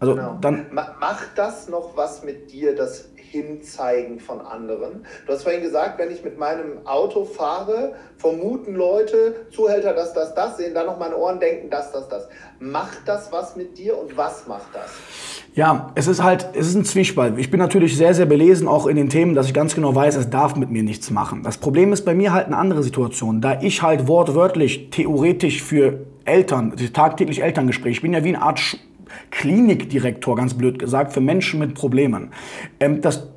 Also genau. dann macht das noch was mit dir, das Hinzeigen von anderen? Du hast vorhin gesagt, wenn ich mit meinem Auto fahre, vermuten Leute, Zuhälter, dass das, das, sehen dann noch meine Ohren, denken, das, das, das. Macht das was mit dir und was macht das? Ja, es ist halt, es ist ein Zwiespalt. Ich bin natürlich sehr, sehr belesen, auch in den Themen, dass ich ganz genau weiß, es darf mit mir nichts machen. Das Problem ist bei mir halt eine andere Situation, da ich halt wortwörtlich, theoretisch für Eltern, tagtäglich Elterngespräche, ich bin ja wie eine Art Klinikdirektor, ganz blöd gesagt, für Menschen mit Problemen. Ähm, das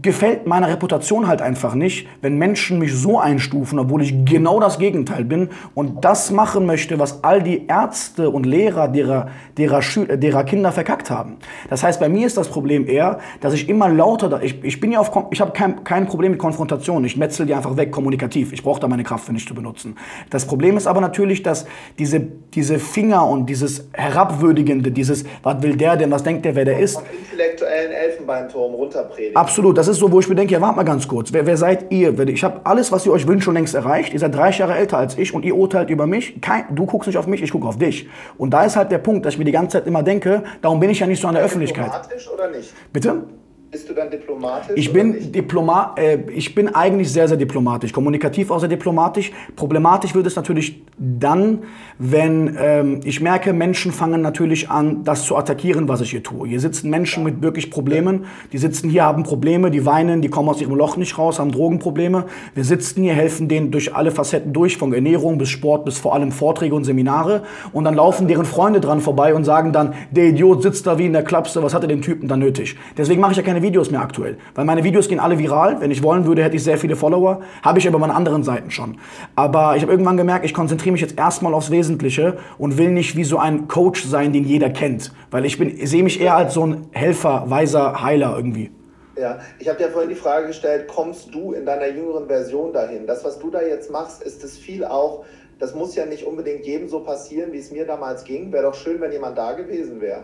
gefällt meiner Reputation halt einfach nicht, wenn Menschen mich so einstufen, obwohl ich genau das Gegenteil bin und das machen möchte, was all die Ärzte und Lehrer derer, derer, Schüler, derer Kinder verkackt haben. Das heißt, bei mir ist das Problem eher, dass ich immer lauter, ich, ich bin ja auf, ich habe kein, kein Problem mit Konfrontation, ich metzel die einfach weg, kommunikativ, ich brauche da meine Kraft für nicht zu benutzen. Das Problem ist aber natürlich, dass diese, diese Finger und dieses Herabwürdigende, dieses, was will der denn, was denkt der, wer der ist. Vom intellektuellen Elfenbeinturm runterpredigen. Absolut Absolut, das ist so, wo ich mir denke, ja, warte mal ganz kurz. Wer, wer seid ihr? Ich habe alles, was ihr euch wünscht, schon längst erreicht. Ihr seid 30 Jahre älter als ich und ihr urteilt über mich. Kein, du guckst nicht auf mich, ich gucke auf dich. Und da ist halt der Punkt, dass ich mir die ganze Zeit immer denke, darum bin ich ja nicht so an der Öffentlichkeit. Oder nicht? Bitte? Bist du dann diplomatisch? Ich bin, Diploma äh, ich bin eigentlich sehr, sehr diplomatisch. Kommunikativ auch sehr diplomatisch. Problematisch wird es natürlich dann, wenn ähm, ich merke, Menschen fangen natürlich an, das zu attackieren, was ich hier tue. Hier sitzen Menschen mit wirklich Problemen. Die sitzen hier, haben Probleme, die weinen, die kommen aus ihrem Loch nicht raus, haben Drogenprobleme. Wir sitzen hier, helfen denen durch alle Facetten durch, von Ernährung bis Sport bis vor allem Vorträge und Seminare. Und dann laufen deren Freunde dran vorbei und sagen dann, der Idiot sitzt da wie in der Klapse, was hat er den Typen dann nötig? Deswegen mache ich ja keine keine Videos mehr aktuell. Weil meine Videos gehen alle viral. Wenn ich wollen würde, hätte ich sehr viele Follower. Habe ich aber meine anderen Seiten schon. Aber ich habe irgendwann gemerkt, ich konzentriere mich jetzt erstmal aufs Wesentliche und will nicht wie so ein Coach sein, den jeder kennt. Weil ich bin, sehe mich eher als so ein Helfer, weiser Heiler irgendwie. Ja, ich habe dir vorhin die Frage gestellt, kommst du in deiner jüngeren Version dahin? Das, was du da jetzt machst, ist es viel auch, das muss ja nicht unbedingt jedem so passieren, wie es mir damals ging. Wäre doch schön, wenn jemand da gewesen wäre.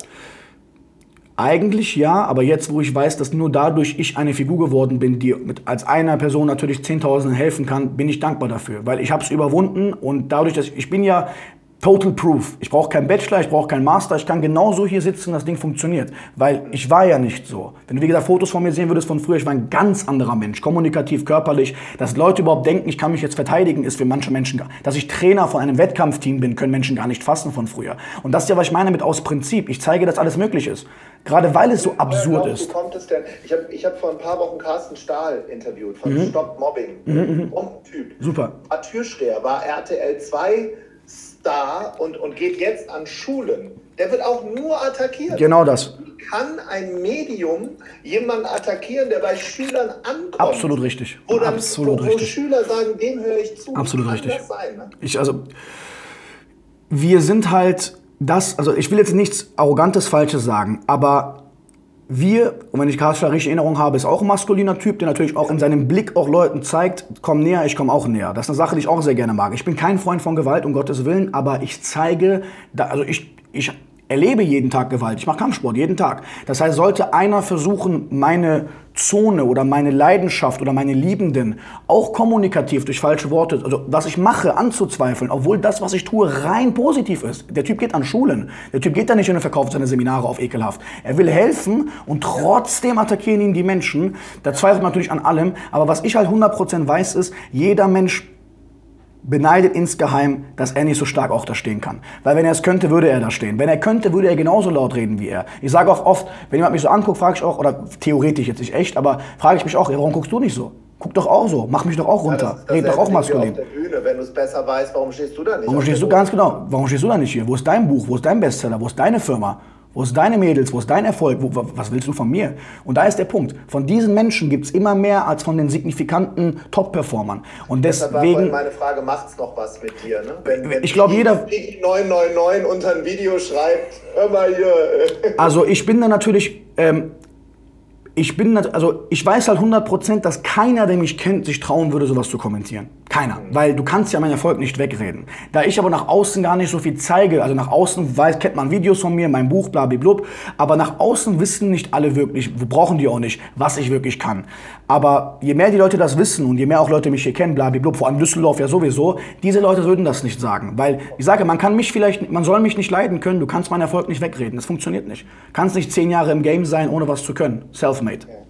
Eigentlich ja, aber jetzt, wo ich weiß, dass nur dadurch ich eine Figur geworden bin, die mit, als einer Person natürlich Zehntausenden helfen kann, bin ich dankbar dafür, weil ich habe es überwunden und dadurch, dass ich, ich bin ja Total Proof. Ich brauche keinen Bachelor, ich brauche keinen Master, ich kann genauso hier sitzen das Ding funktioniert. Weil ich war ja nicht so. Wenn du, wie gesagt, Fotos von mir sehen würdest von früher, ich war ein ganz anderer Mensch. Kommunikativ, körperlich. Dass Leute überhaupt denken, ich kann mich jetzt verteidigen, ist für manche Menschen gar Dass ich Trainer von einem Wettkampfteam bin, können Menschen gar nicht fassen von früher. Und das ist ja, was ich meine mit aus Prinzip. Ich zeige, dass alles möglich ist. Gerade weil es so absurd ist. Wie kommt es denn? Ich habe ich hab vor ein paar Wochen Carsten Stahl interviewt von mhm. Stop Mobbing. Mhm, mhm. Typ. Super. War Türsteher, war RTL 2 Star und, und geht jetzt an Schulen. Der wird auch nur attackiert. Genau das. Kann ein Medium jemanden attackieren, der bei Schülern ankommt? Absolut richtig. Wo dann, Absolut wo, wo richtig. Schüler sagen, dem höre ich zu. Absolut richtig. Sein, ne? Ich, also, wir sind halt das, also ich will jetzt nichts Arrogantes, Falsches sagen, aber wir, und wenn ich Karlsruhe richtig Erinnerung habe, ist auch ein maskuliner Typ, der natürlich auch in seinem Blick auch Leuten zeigt, komm näher, ich komme auch näher. Das ist eine Sache, die ich auch sehr gerne mag. Ich bin kein Freund von Gewalt, um Gottes Willen, aber ich zeige, also ich, ich erlebe jeden Tag Gewalt. Ich mache Kampfsport jeden Tag. Das heißt, sollte einer versuchen, meine Zone oder meine Leidenschaft oder meine Liebenden auch kommunikativ durch falsche Worte, also was ich mache, anzuzweifeln, obwohl das, was ich tue, rein positiv ist. Der Typ geht an Schulen. Der Typ geht da nicht hin und verkauft seine Seminare auf ekelhaft. Er will helfen und trotzdem attackieren ihn die Menschen. Da zweifelt man natürlich an allem. Aber was ich halt 100% weiß, ist, jeder Mensch beneidet insgeheim, dass er nicht so stark auch da stehen kann. Weil wenn er es könnte, würde er da stehen. Wenn er könnte, würde er genauso laut reden wie er. Ich sage auch oft, wenn jemand mich so anguckt, frage ich auch, oder theoretisch jetzt nicht echt, aber frage ich mich auch, warum guckst du nicht so? Guck doch auch so, mach mich doch auch runter, ja, das, das red doch auch maskulin. Auf der Bühne. Wenn du es besser weißt, warum stehst du da nicht? Warum stehst du ganz genau? Warum stehst du da nicht hier? Wo ist dein Buch? Wo ist dein Bestseller? Wo ist deine Firma? Wo ist deine Mädels? Wo ist dein Erfolg? Wo, was willst du von mir? Und da ist der Punkt. Von diesen Menschen gibt es immer mehr als von den signifikanten Top-Performern. Und deswegen. Meine Frage, macht es noch was mit dir? Ne? Wenn, wenn ich glaube, jeder. 999 unter ein Video schreibt, hör mal hier. Also, ich bin da natürlich. Ähm, ich bin, also ich weiß halt 100%, dass keiner, der mich kennt, sich trauen würde, sowas zu kommentieren. Keiner. Weil du kannst ja meinen Erfolg nicht wegreden. Da ich aber nach außen gar nicht so viel zeige, also nach außen weiß, kennt man Videos von mir, mein Buch, blablablub, aber nach außen wissen nicht alle wirklich, brauchen die auch nicht, was ich wirklich kann. Aber je mehr die Leute das wissen und je mehr auch Leute mich hier kennen, blablablub, vor allem Düsseldorf ja sowieso, diese Leute würden das nicht sagen. Weil ich sage, man kann mich vielleicht, man soll mich nicht leiden können, du kannst meinen Erfolg nicht wegreden. Das funktioniert nicht. Kannst nicht zehn Jahre im Game sein, ohne was zu können. Selfmade.